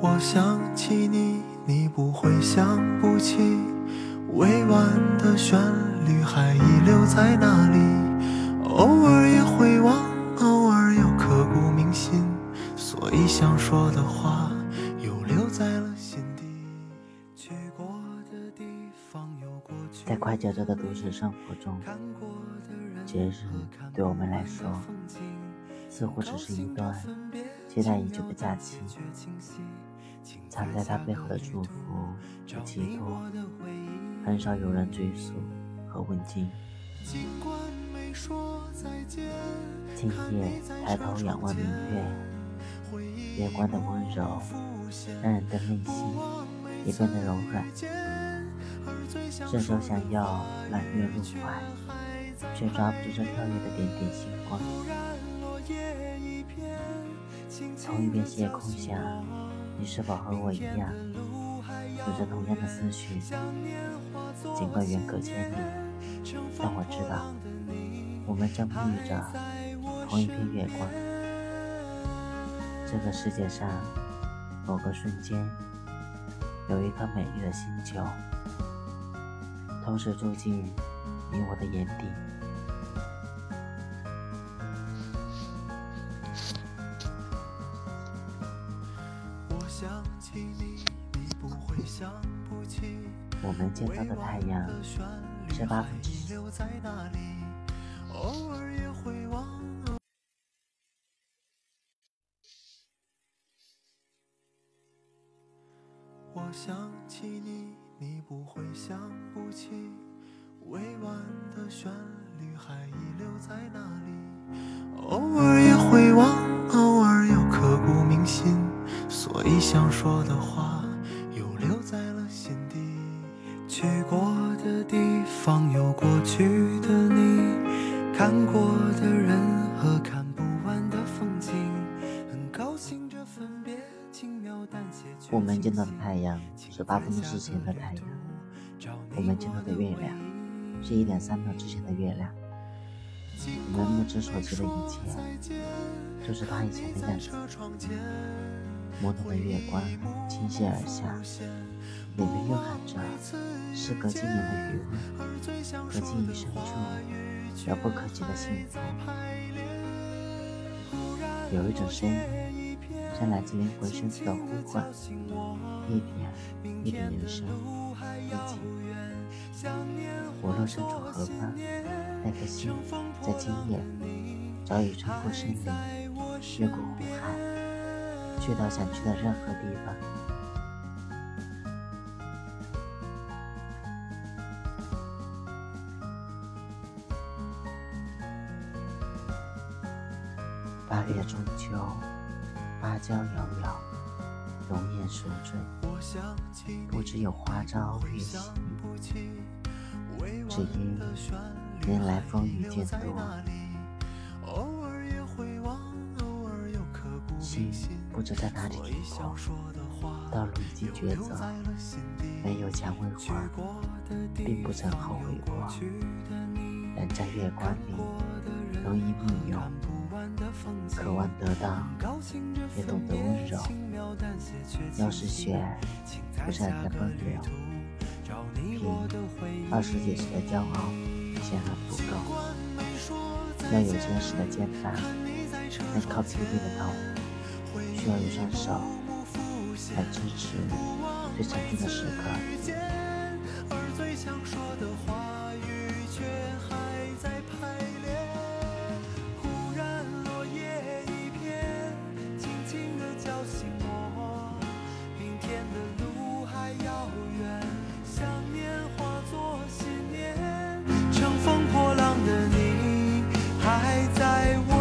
我想起你，你不会想不起，未完的旋律还遗留在那里，偶尔也会忘，偶尔又刻骨铭心，所以想说的话又留在了心底。去过的地方有过去在快节奏的都市生活中，节日对我们来说，似乎只是一段期待已久的假期。藏在他背后的祝福和寄托，很少有人追溯和问津。尽管没说再见，今夜抬头仰望明月，月光的温柔让人的内心也变得柔软。伸手想要揽月入怀，却抓不住这跳跃的点点星光。从一片夜空下，你是否和我一样，有着同样的思绪？尽管远隔千里，但我知道，我们正沐浴着同一片月光。这个世界上，某个瞬间，有一颗美丽的星球，同时住进你我的眼底。想起你，你不会想不起。我们见到的太阳是八分之。留在那里，偶尔也会忘。我想起你，你不会想不起。未完的旋律还遗留在想说的话又留在了心底。去过的地方有过去的你，看过的人和看不完的风景。很高兴这分别轻描淡写。我们见到的太阳是八分之前的太阳，我们见到的月亮是一点三秒之前的月亮。我们目之所及的一切，就是他以前的样子。朦胧的月光倾泻而下，里面蕴含着时隔几年的余温和记忆深处遥不可及的幸福。有一种声音，像来自灵魂深处的呼唤，一点一点延伸，一起。无论身处何方，那颗心在今夜早已穿过森林，越过湖海。去到想去的任何地方。八月中秋，芭蕉遥遥，容颜熟醉，不知有花朝月夕，只因年来风雨渐多，心不知在哪里停泊，道路已经抉择，没有蔷薇花，并不曾后悔过。人在月光里，容易梦游，渴望得到，也懂得温柔。要是雪不是在奔流，凭二十几岁的骄傲显然不够，要有坚实的肩膀，能靠自己的头。要有双手来支持最沉重的时刻。乘风破浪的你，还在我。